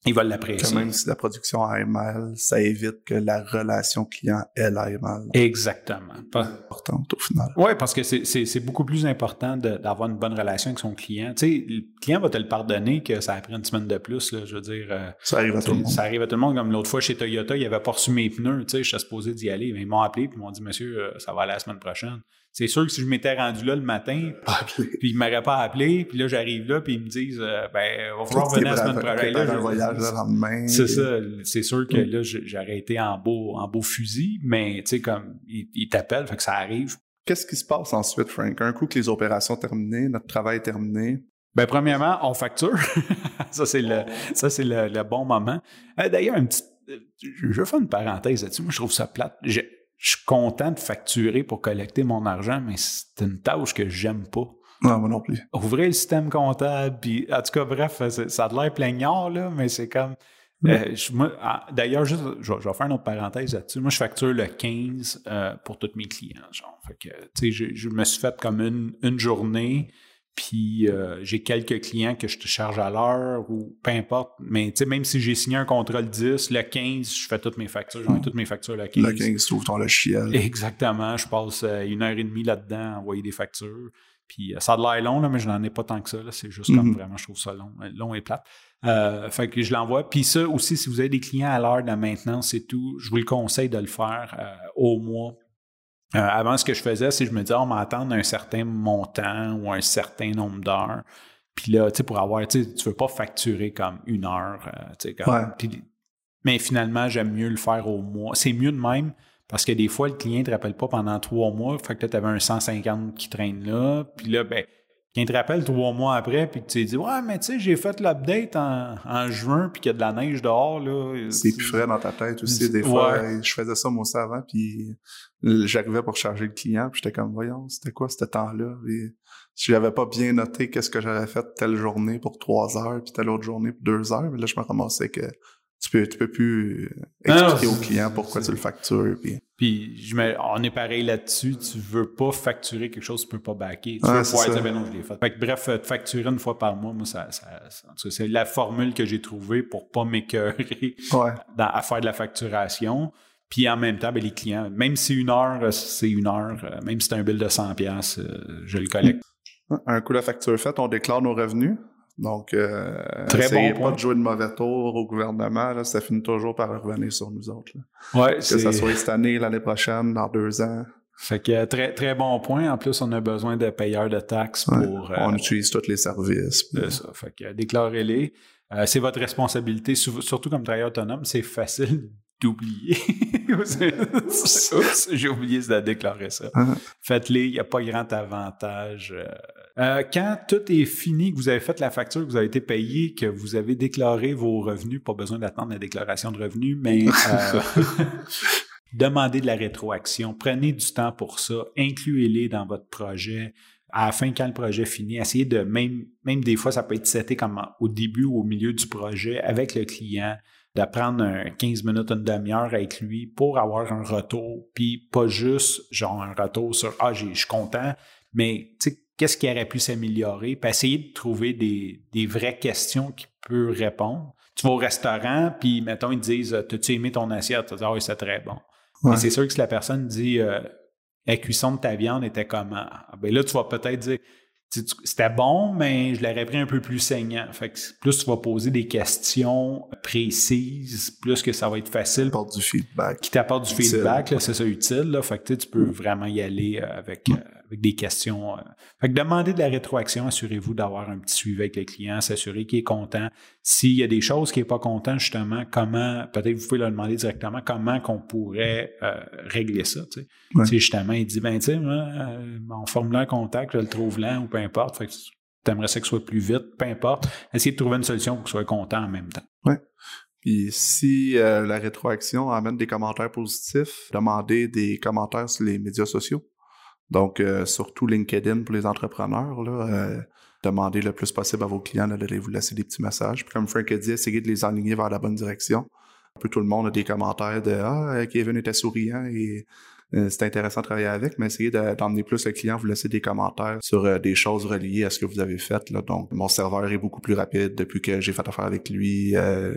Speaker 3: Ils veulent l'apprécier.
Speaker 2: Même si la production aille mal, ça évite que la relation client, elle, aille mal.
Speaker 3: Exactement.
Speaker 2: C'est importante au final.
Speaker 3: Oui, parce que c'est beaucoup plus important d'avoir une bonne relation avec son client. Tu sais, le client va te le pardonner que ça a pris une semaine de plus. Là, je veux dire. Euh,
Speaker 2: ça arrive à tout le monde.
Speaker 3: Ça arrive à tout le monde. Comme l'autre fois chez Toyota, il avait pas reçu mes pneus. Tu sais, je suis supposé d'y aller. Mais ils m'ont appelé et ils m'ont dit Monsieur, euh, ça va aller la semaine prochaine. C'est sûr que si je m'étais rendu là le matin, puis ils m'auraient pas appelé, puis là j'arrive là, puis ils me disent euh, ben on va falloir revenir la semaine prochaine.
Speaker 2: un voyage le lendemain.
Speaker 3: C'est ça. C'est sûr que là j'aurais été en beau en beau fusil, mais tu sais comme ils, t'appellent, fait que ça arrive.
Speaker 2: Qu'est-ce qui se passe ensuite, Frank? Un coup que les opérations terminées, notre travail est terminé,
Speaker 3: ben, premièrement, on facture. ça, c'est le, ça, c'est le, bon moment. Euh, d'ailleurs, un petit, euh, je vais faire une parenthèse là-dessus. Moi, je trouve ça plate je suis content de facturer pour collecter mon argent, mais c'est une tâche que j'aime pas.
Speaker 2: Non, moi non plus.
Speaker 3: Ouvrir le système comptable, puis en tout cas, bref, ça a l'air plaignard, là, mais c'est comme. Euh, ah, d'ailleurs, juste, je, vais faire une autre parenthèse là-dessus. Moi, je facture le 15 euh, pour tous mes clients. Genre. Fait que, tu sais, je, je, me suis fait comme une, une journée puis euh, j'ai quelques clients que je te charge à l'heure ou peu importe. Mais même si j'ai signé un contrat le 10, le 15, je fais toutes mes factures. J'en ai toutes mes factures le 15.
Speaker 2: Le 15, tu ouvres ton logiciel.
Speaker 3: Exactement. Je passe euh, une heure et demie là-dedans à envoyer des factures. Puis euh, ça a de l'air long, là, mais je n'en ai pas tant que ça. C'est juste comme mhm. vraiment, je trouve ça long, long et plate. fait que je l'envoie. Puis ça aussi, si vous avez des clients à l'heure de la maintenance et tout, je vous le conseille de le faire au mois euh, avant, ce que je faisais, c'est que je me disais, on m'attend un certain montant ou un certain nombre d'heures. Puis là, tu sais, pour avoir, tu tu veux pas facturer comme une heure. Euh, comme, mais finalement, j'aime mieux le faire au mois. C'est mieux de même parce que des fois, le client ne te rappelle pas pendant trois mois. Fait que là, tu avais un 150 qui traîne là. Puis là, ben, quand te rappelle trois mois après, puis que tu t'es dit Ouais, mais tu sais, j'ai fait l'update en, en, juin, puis qu'il y a de la neige dehors. là.
Speaker 2: C'est plus frais dans ta tête aussi. Des fois, je faisais ça moi aussi avant, puis j'arrivais pour charger le client, puis j'étais comme Voyons, c'était quoi ce temps-là? Si j'avais pas bien noté qu'est-ce que j'avais fait telle journée pour trois heures, puis telle autre journée pour deux heures, mais là, je me ramassais que tu peux, tu peux plus expliquer au client pourquoi tu le factures. Puis,
Speaker 3: puis je on est pareil là-dessus. Tu veux pas facturer quelque chose tu peux pas backer. Tu veux pouvoir dire, ben non, je l'ai fait. fait bref, te facturer une fois par mois, moi, ça, ça, c'est la formule que j'ai trouvée pour pas m'écœurer à faire de la facturation. Puis en même temps, ben, les clients, même si une heure, c'est une heure, euh, même si c'est un bill de 100$, euh, je le collecte.
Speaker 2: Un coup la facture faite, on déclare nos revenus. Donc, euh,
Speaker 3: Très bon
Speaker 2: pas de jouer de mauvais tour au gouvernement, là, ça finit toujours par revenir sur nous autres.
Speaker 3: Ouais,
Speaker 2: que ça soit cette année, l'année prochaine, dans deux ans.
Speaker 3: Fait que très, très bon point. En plus, on a besoin de payeurs de taxes pour.
Speaker 2: on euh, utilise tous les services.
Speaker 3: C'est ça. Fait que déclarez-les. Euh, c'est votre responsabilité, surtout comme travailleur autonome, c'est facile d'oublier. J'ai oublié de déclarer ça. Uh-huh. Faites-les, il n'y a pas grand avantage. Euh, euh, quand tout est fini, que vous avez fait la facture, que vous avez été payé, que vous avez déclaré vos revenus, pas besoin d'attendre la déclaration de revenus, mais euh, demandez de la rétroaction. Prenez du temps pour ça. Incluez-les dans votre projet. À la fin, quand le projet finit, essayez de même, même des fois, ça peut être seté comme au début ou au milieu du projet avec le client de prendre 15 minutes, une demi-heure avec lui pour avoir un retour, puis pas juste genre un retour sur Ah, je suis content, mais tu sais, qu'est-ce qui aurait pu s'améliorer, puis essayer de trouver des, des vraies questions qu'il peut répondre. Tu vas au restaurant, puis mettons, ils te disent T'as-tu aimé ton assiette? Tu dis Ah oui, c'est très bon. Mais c'est sûr que si la personne dit euh, La cuisson de ta viande était comment? Ah, ben là, tu vas peut-être dire c'était bon, mais je l'aurais pris un peu plus saignant. Fait que plus tu vas poser des questions précises, plus que ça va être facile.
Speaker 2: Qui du feedback.
Speaker 3: Qui t'apporte du feedback, c'est ça utile. Là. Fait que tu peux vraiment y aller euh, avec, euh, avec des questions. Euh. Fait que demandez de la rétroaction, assurez-vous d'avoir un petit suivi avec le client, s'assurer qu'il est content. S'il y a des choses qu'il n'est pas content, justement, comment, peut-être vous pouvez le demander directement, comment qu'on pourrait régler ça. Tu sais. Justement, il dit, ben tu sais, mon formulaire contact, je le trouve lent ou peu importe. Fait que tu aimerais ça que ce soit plus vite, peu importe. Essayez de trouver une solution pour que soit content en même temps.
Speaker 2: Oui. Puis si euh, la rétroaction amène des commentaires positifs, demandez des commentaires sur les médias sociaux. Donc, euh, surtout LinkedIn pour les entrepreneurs, là, euh, demandez le plus possible à vos clients d'aller vous laisser des petits messages. Puis comme Frank a dit, essayez de les aligner vers la bonne direction. Un peu tout le monde a des commentaires de Ah, Kevin était souriant et euh, c'est intéressant de travailler avec, mais essayez de- d'emmener plus le client, vous laisser des commentaires sur euh, des choses reliées à ce que vous avez fait. Là. Donc, mon serveur est beaucoup plus rapide depuis que j'ai fait affaire avec lui. Euh,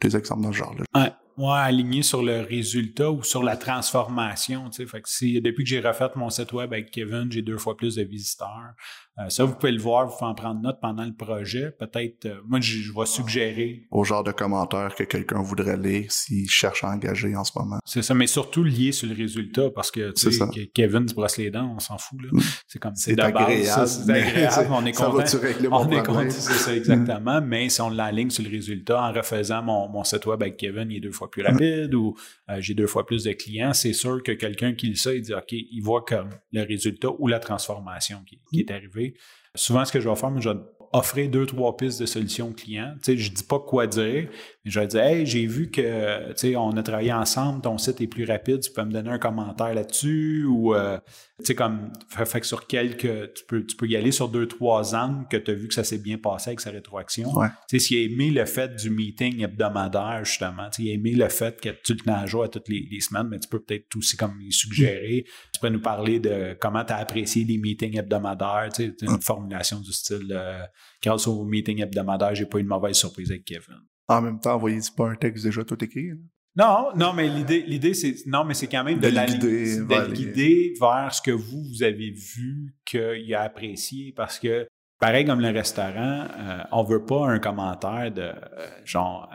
Speaker 2: des exemples dans ce genre. Là.
Speaker 3: Ouais, ouais, aligné sur le résultat ou sur la transformation. Fait que si depuis que j'ai refait mon site web avec Kevin, j'ai deux fois plus de visiteurs. Euh, ça, vous pouvez le voir, vous pouvez en prendre note pendant le projet. Peut-être, euh, moi, je, je vais suggérer.
Speaker 2: Au genre de commentaires que quelqu'un voudrait lire s'il cherche à engager en ce moment.
Speaker 3: C'est ça, mais surtout lié sur le résultat parce que, tu sais, Kevin se brosse les dents, on s'en fout. Là.
Speaker 2: Mm.
Speaker 3: C'est comme,
Speaker 2: C'est
Speaker 3: base,
Speaker 2: agréable,
Speaker 3: ça, c'est agréable, on est
Speaker 2: ça
Speaker 3: content.
Speaker 2: va-tu régler mon
Speaker 3: on est content, c'est ça, exactement. Mais si on l'aligne sur le résultat en refaisant mon, mon site web avec Kevin, il est deux fois plus rapide ou euh, j'ai deux fois plus de clients, c'est sûr que quelqu'un qui le sait, il dit OK, il voit comme le résultat ou la transformation qui, qui est arrivée. Souvent, ce que je vais faire, je vais offrir deux, trois pistes de solutions aux clients. Tu sais, je dis pas quoi dire, je vais dire Hey, j'ai vu que tu sais, on a travaillé ensemble, ton site est plus rapide, tu peux me donner un commentaire là-dessus ou euh, tu sais, comme fait, que sur quelques. Tu peux, tu peux y aller sur deux, trois angles que tu as vu que ça s'est bien passé avec sa rétroaction.
Speaker 2: Ouais.
Speaker 3: Tu sais, s'il a aimé le fait du meeting hebdomadaire, justement, tu sais, il a aimé le fait que tu le tenais à jour à toutes les, les semaines, mais tu peux peut-être aussi comme suggérer. Tu peux nous parler de comment tu as apprécié les meetings hebdomadaires, tu sais, une formulation du style euh, grâce au meeting hebdomadaire, j'ai pas eu de mauvaise surprise avec Kevin.
Speaker 2: En même temps, envoyez-y pas un texte déjà tout écrit. là.
Speaker 3: Non, non, mais l'idée, l'idée, c'est non, mais c'est quand même de,
Speaker 2: De
Speaker 3: la
Speaker 2: le guider
Speaker 3: de
Speaker 2: vers les-
Speaker 3: vers ce que vous, vous avez vu qu'il a apprécié parce que pareil comme le restaurant, euh, on veut pas un commentaire de euh, genre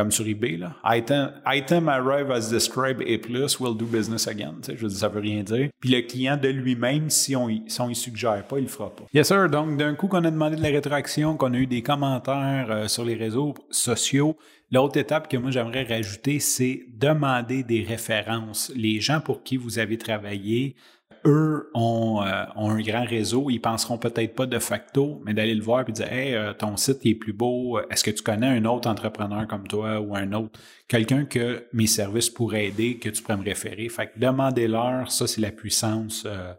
Speaker 3: comme sur eBay là, item arrive as described A plus will do business again. Je veux dire, ça veut rien dire. Puis le client de lui-même, si on y, si suggère pas, il le fera pas. Yes sir. Donc d'un coup qu'on a demandé de la rétroaction, qu'on a eu des commentaires euh, sur les réseaux sociaux. L'autre étape que moi j'aimerais rajouter, c'est demander des références. Les gens pour qui vous avez travaillé, eux ont, euh, ont un grand réseau, ils penseront peut-être pas de facto, mais d'aller le voir et dire Hey, euh, ton site est plus beau, est-ce que tu connais un autre entrepreneur comme toi ou un autre, quelqu'un que mes services pourraient aider, que tu pourrais me référer. Fait que demandez-leur, ça c'est la puissance. euh,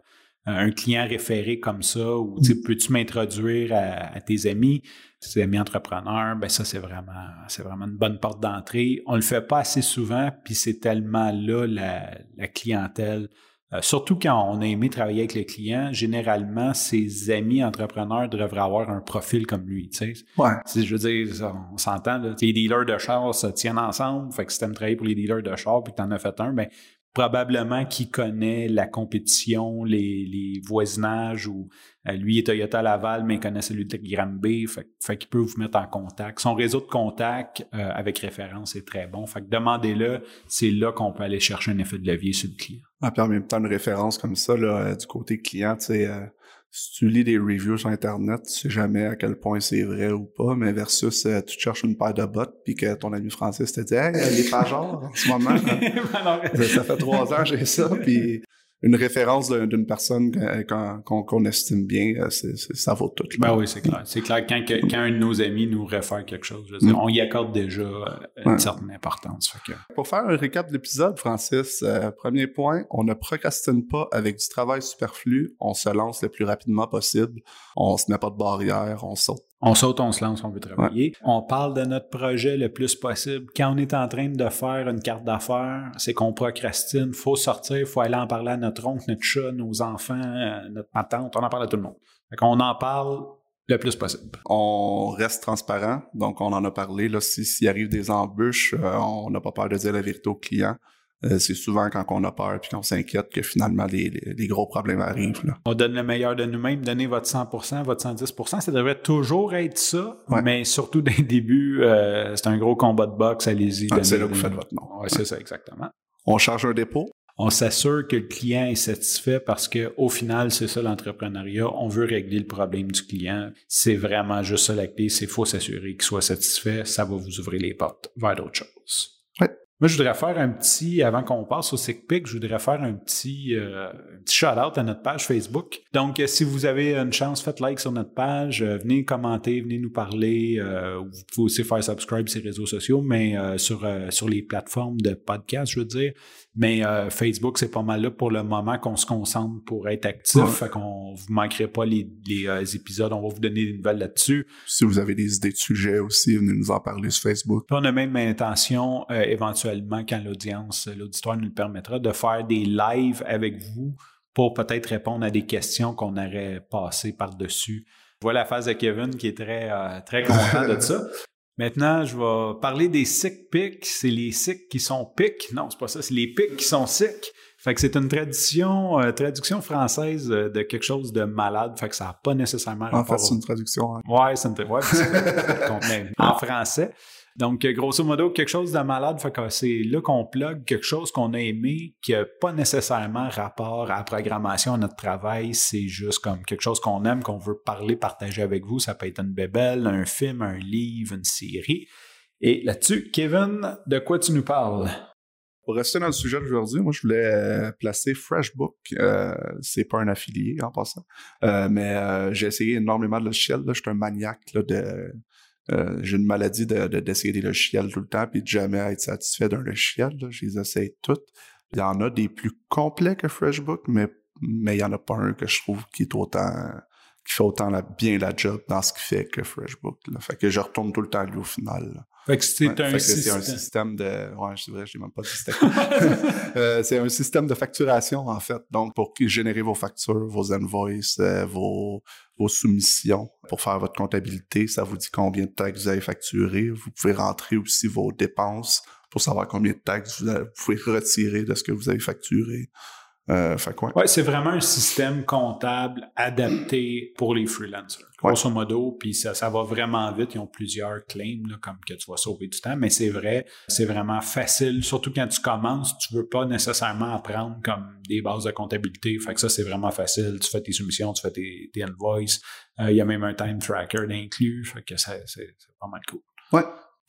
Speaker 3: un client référé comme ça, ou tu sais, peux-tu m'introduire à, à tes amis, tes amis entrepreneurs, ben ça c'est vraiment, c'est vraiment une bonne porte d'entrée. On le fait pas assez souvent, puis c'est tellement là la, la clientèle. Euh, surtout quand on a aimé travailler avec le client, généralement, ses amis entrepreneurs devraient avoir un profil comme lui. Tu sais.
Speaker 2: Ouais.
Speaker 3: Si je veux dire, on s'entend, les dealers de chars se tiennent ensemble. Fait que si tu aimes travailler pour les dealers de chars puis que tu en as fait un, ben probablement qu'il connaît la compétition, les, les voisinages ou lui est Toyota Laval, mais il connaît celui de Granby. Fait, fait qu'il peut vous mettre en contact. Son réseau de contacts euh, avec référence est très bon. Fait que demandez-le, c'est là qu'on peut aller chercher un effet de levier sur le client.
Speaker 2: Ah, puis en même temps, une référence comme ça, là, euh, du côté client, tu sais, euh, si tu lis des reviews sur Internet, tu sais jamais à quel point c'est vrai ou pas, mais versus euh, tu cherches une paire de bottes puis que ton ami Francis te dit Hey, est pas genre en ce moment. hein. ça, ça fait trois ans j'ai ça, puis une référence d'un- d'une personne qu'on estime bien, euh, ça vaut tout. là.
Speaker 3: Ben oui, c'est clair. C'est clair quand, que- quand un de nos amis nous réfère quelque chose, je veux dire,
Speaker 2: Mm.
Speaker 3: on y accorde déjà euh, une
Speaker 2: Ouais.
Speaker 3: certaine importance. Fait que,
Speaker 2: Pour faire un récap de l'épisode, Francis, euh, premier point, on ne procrastine pas avec du travail superflu, on se lance le plus rapidement possible, on se met pas de barrière, on saute.
Speaker 3: On saute, on se lance, on veut travailler. On parle de notre projet le plus possible. Quand on est en train de faire une carte d'affaires, c'est qu'on procrastine. faut sortir, faut aller en parler à notre oncle, notre chat, nos enfants, euh, notre tante. On en parle à tout le monde. Fait qu'on en parle le plus possible.
Speaker 2: On reste transparent, donc on en a parlé, là, si- s'il arrive des embûches, euh, on n'a pas peur de dire la vérité au client. Euh, c'est souvent quand on a peur puis qu'on s'inquiète que finalement les, les- les gros problèmes arrivent. Là.
Speaker 3: On donne le meilleur de nous-mêmes, donnez votre 100%, votre 110%. Ça devrait toujours être ça,
Speaker 2: Ouais.
Speaker 3: mais surtout dès le début, euh, c'est un gros combat de boxe, allez-y.
Speaker 2: Ah, c'est là que vous faites votre nom.
Speaker 3: Ouais, c'est ça, exactement.
Speaker 2: On charge un dépôt,
Speaker 3: On s'assure que le client est satisfait parce que au final, c'est ça l'entrepreneuriat. On veut régler le problème du client. C'est vraiment juste ça la clé. C'est faut s'assurer qu'il soit satisfait. Ça va vous ouvrir les portes vers d'autres choses. Moi, je voudrais faire un petit, avant qu'on passe au SickPick, je voudrais faire un petit, euh, petit shout-out à notre page Facebook. Donc, euh, si vous avez une chance, faites like sur notre page, euh, venez commenter, venez nous parler. euh, vous pouvez aussi faire subscribe sur les réseaux sociaux, mais sur, sur les plateformes de podcast, je veux dire. Mais Facebook, c'est pas mal là pour le moment qu'on se concentre pour être actif.
Speaker 2: Ouais.
Speaker 3: Fait qu'on vous manquerez pas les, les épisodes. On va vous donner des nouvelles là-dessus.
Speaker 2: si vous avez des idées de sujets aussi, venez nous en parler sur Facebook.
Speaker 3: Puis on a même l'intention éventuellement éventuellement, quand l'audience, l'auditoire nous le permettra, de faire des lives avec vous pour peut-être répondre à des questions qu'on aurait passées par-dessus. Je vois la phase de Kevin qui est très, euh, très content de ça. Maintenant, je vais parler des sick pics. C'est les sick qui sont pics. Non, c'est pas ça. C'est les pics qui sont sick. Fait que c'est une tradition, euh, traduction française euh, de quelque chose de malade. Fait que ça n'a pas nécessairement
Speaker 2: En fait, c'est une traduction. hein.
Speaker 3: Ouais, c'est une... ouais, c'est- en français. Donc, euh, grosso modo, quelque chose de malade, fait que c'est là qu'on plug quelque chose qu'on a aimé, qui n'a pas nécessairement rapport à la programmation, à notre travail. C'est juste comme quelque chose qu'on aime, qu'on veut parler, partager avec vous. Ça peut être une bébelle, un film, un livre, une série. Et là-dessus, Kevin, de quoi tu nous parles?
Speaker 2: Pour rester dans le sujet d'aujourd'hui, moi, je voulais euh, placer FreshBook. Euh, c'est pas un affilié, en passant. Euh, mais j'ai essayé énormément de logiciels. Je suis un maniaque de... euh, j'ai une maladie de, de- d'essayer des logiciels tout le temps puis de jamais être satisfait d'un logiciel. Là. Je les essaye toutes. Il y en a des plus complets que FreshBook, mais mais il y en a pas un que je trouve qui est autant qui fait autant la- bien la job dans ce qu'il fait que FreshBook. Là. Fait que je retourne tout le temps lui au final. là.
Speaker 3: Fait que c'est
Speaker 2: Ouais,
Speaker 3: un système.
Speaker 2: un système de. Ouais, c'est vrai, je n'ai même pas dit c'était quoi. Euh, c'est un système de facturation, en fait. Donc, pour générer vos factures, vos invoices, euh, vos, vos soumissions, pour faire votre comptabilité, ça vous dit combien de taxes vous avez facturé. Vous pouvez rentrer aussi vos dépenses pour savoir combien de taxes vous, avez- vous pouvez retirer de ce que vous avez facturé. Euh?
Speaker 3: Ouais, c'est vraiment un système comptable adapté pour les freelancers. Grosso modo, puis ça, ça va vraiment vite. Ils ont plusieurs claims, là, comme que tu vas sauver du temps, mais c'est vrai, c'est vraiment facile. Surtout quand tu commences, tu veux pas nécessairement apprendre comme des bases de comptabilité. Fait que ça, c'est vraiment facile. Tu fais tes soumissions, tu fais tes, tes invoices. Euh, Il y a même un time tracker d'inclus. Fait que c'est pas mal cool.
Speaker 2: Ouais.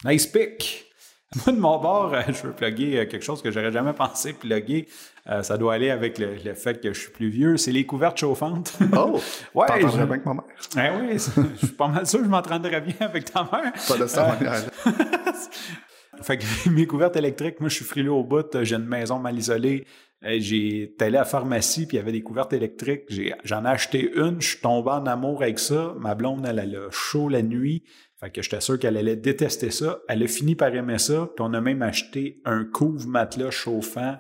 Speaker 3: Nice pick! Moi, de mon bord, euh, je veux plugger quelque chose que j'aurais jamais pensé plugger. Euh, ça doit aller avec le, le fait que je suis plus vieux. C'est les couvertes chauffantes.
Speaker 2: Oh!
Speaker 3: ouais, je,
Speaker 2: bien que ma mère.
Speaker 3: Ah oui, je suis pas mal sûr que je m'entendrais bien avec ta mère.
Speaker 2: Pas de cette
Speaker 3: Euh,
Speaker 2: manière.
Speaker 3: fait que mes couvertes électriques, moi, je suis frileux au bout. J'ai une maison mal isolée. Euh, J'ai allé à la pharmacie, puis il y avait des couvertes électriques. J'ai- J'en ai, acheté une. Je suis tombé en amour avec ça. Ma blonde, elle, elle a chaud la nuit. Fait que j'étais sûr qu'elle allait détester ça. Elle a fini par aimer ça. Puis on a même acheté un couvre-matelas chauffant.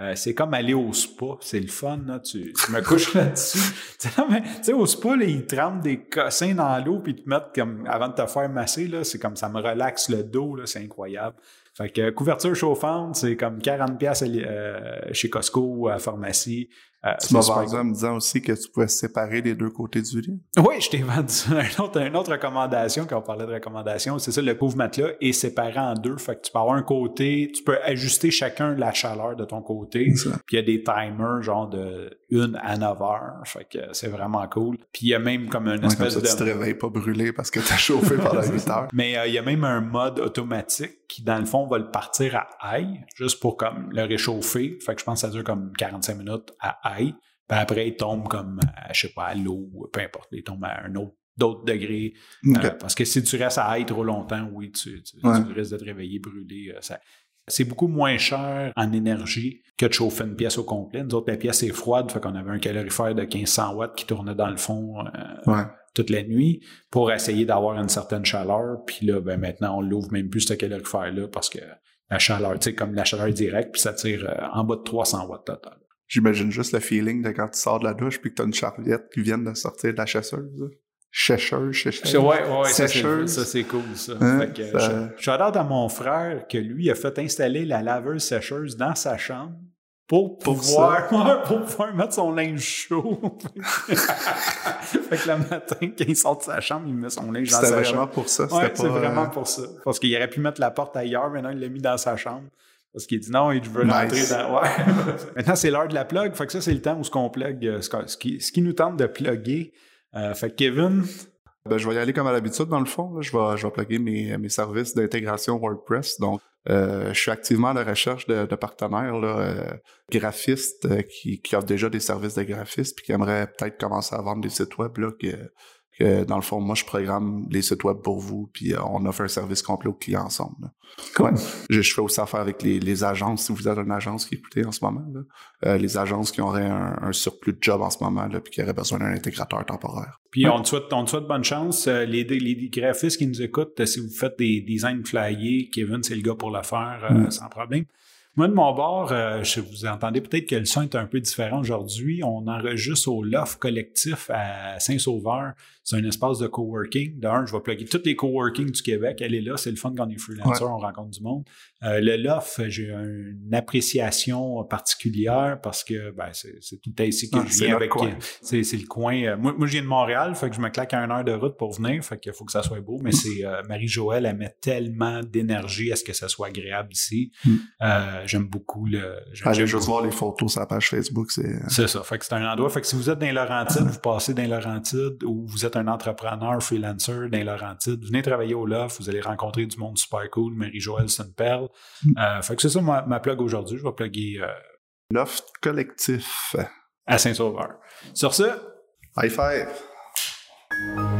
Speaker 3: Euh, c'est comme aller au spa. C'est le fun, là. Tu, tu me couches là-dessus. Tu sais, au spa, là, ils trempent des cossins dans l'eau puis ils te mettent comme, avant de te faire masser, là, c'est comme ça me relaxe le dos, là. C'est incroyable. Fait que euh, couverture chauffante, c'est comme 40 pièces chez Costco à la pharmacie. Euh,
Speaker 2: Tu m'as vendu en me disant aussi que tu pouvais séparer les deux côtés du lit.
Speaker 3: oui, je t'ai vendu un autre, une autre recommandation, quand on parlait de recommandation, c'est ça, le couvre-matelas est séparé en deux. Fait que tu peux avoir un côté, tu peux ajuster chacun la chaleur de ton côté. Puis il y a des timers, genre de 1 à 9 heures. Fait que c'est vraiment cool. Puis il y a même comme une
Speaker 2: Ouais, comme
Speaker 3: espèce
Speaker 2: ça, tu te
Speaker 3: de...
Speaker 2: réveilles pas brûlé parce que t'as chauffé pendant 8 heures.
Speaker 3: Mais euh, il y a même un mode automatique qui, dans le fond, va le partir à high, juste pour comme le réchauffer. Fait que je pense que ça dure comme 45 minutes à high. Puis après, il tombe comme, à, je sais pas, à l'eau, peu importe, il tombe à un autre d'autres degrés. Euh, parce que si tu restes à high trop longtemps, oui, tu, tu,
Speaker 2: Ouais.
Speaker 3: tu risques de te réveiller brûlé. euh, ça- c'est beaucoup moins cher en énergie que de chauffer une pièce au complet. Nous autres, la pièce est froide, fait qu'on avait un calorifère de 1500 watts qui tournait dans le fond euh,
Speaker 2: Ouais.
Speaker 3: toute la nuit pour essayer d'avoir une certaine chaleur. Puis là, ben maintenant, on l'ouvre même plus ce calorifère-là parce que la chaleur, tu sais, comme la chaleur directe, puis ça tire en bas de 300 watts total.
Speaker 2: J'imagine juste le feeling de quand tu sors de la douche puis que t'as une charliette qui vient de sortir de la chasseuse. là. Chasseuse, chasseuse.
Speaker 3: Ouais, ouais, ça, c'est,
Speaker 2: Sécheuse.
Speaker 3: ça, c'est cool, ça.
Speaker 2: Hein,
Speaker 3: Fait que,
Speaker 2: ça-
Speaker 3: je- shout-out à mon frère que lui a fait installer la laveuse sécheuse dans sa chambre pour
Speaker 2: Pour
Speaker 3: pouvoir, pour pouvoir mettre son linge chaud. fait que le matin, quand il sort de sa chambre, il met son linge dans
Speaker 2: C'était
Speaker 3: sa
Speaker 2: vraiment
Speaker 3: chambre.
Speaker 2: pour ça.
Speaker 3: Ouais,
Speaker 2: C'était
Speaker 3: c'est vraiment
Speaker 2: euh,
Speaker 3: pour ça. Parce qu'il aurait pu mettre la porte ailleurs, maintenant il l'a mis dans sa chambre. Parce qu'il dit non, il veut
Speaker 2: Nice.
Speaker 3: rentrer dans. Ouais. maintenant, c'est l'heure de la plug. Fait que ça, c'est le temps où ce qu'on plug, euh, ce, qui, ce qui nous tente de plugger. Euh, fait que Kevin,
Speaker 2: Ben, je vais y aller comme à l'habitude, dans le fond. là. Je vais, je vais plugger mes, mes services d'intégration WordPress. Donc, euh, je suis activement à la recherche de, de partenaires là, euh, graphistes qui, qui offrent déjà des services de graphistes puis qui aimeraient peut-être commencer à vendre des sites web là, que, que dans le fond, moi, je programme les sites web pour vous, puis euh, on offre un service complet aux clients ensemble. là.
Speaker 3: Cool.
Speaker 2: Ouais. Je, je fais aussi affaire avec les, les agences, si vous êtes une agence qui écoutez en ce moment, là. Euh, les agences qui auraient un, un surplus de job en ce moment, là, puis qui auraient besoin d'un intégrateur temporaire.
Speaker 3: Puis on, te souhaite, on te souhaite bonne chance. Euh, les, graphistes qui nous écoutent, si vous faites des designs flyés, Kevin, c'est le gars pour le faire, euh,
Speaker 2: Mm.
Speaker 3: sans problème. Moi, de mon bord, euh, je, vous entendez peut-être que le son est un peu différent aujourd'hui. On enregistre au Loft Collectif à Saint-Sauveur. C'est un espace de coworking. D'un, je vais plugger tous les coworking du Québec. Elle est là. C'est le fun quand on est freelancer, on rencontre du monde. Euh, le Loft, j'ai une appréciation particulière parce que ben, c'est tout ainsi que
Speaker 2: Ah,
Speaker 3: je viens avec... C'est le coin. euh, moi, moi, je viens de Montréal, fait que je me claque à une heure de route pour venir, fait qu'il faut que ça soit beau. Mais c'est euh, Marie-Joëlle, elle met tellement d'énergie à ce que ça soit agréable ici.
Speaker 2: Mm.
Speaker 3: Euh, J'aime beaucoup le.
Speaker 2: Allez
Speaker 3: j'aime
Speaker 2: juste voir les photos sur la page Facebook, c'est...
Speaker 3: Ça. Fait que c'est un endroit. Fait que si vous êtes dans les Laurentides, vous passez dans les Laurentides ou vous êtes un entrepreneur, freelancer dans Laurentides, venez travailler au Loft, vous allez rencontrer du monde super cool. Marie-Joëlle, c'est une perle. Euh, fait que c'est ça ma, ma plug aujourd'hui. Je vais plugger euh,
Speaker 2: Loft collectif.
Speaker 3: à Saint-Sauveur. Sur ce,
Speaker 2: High five!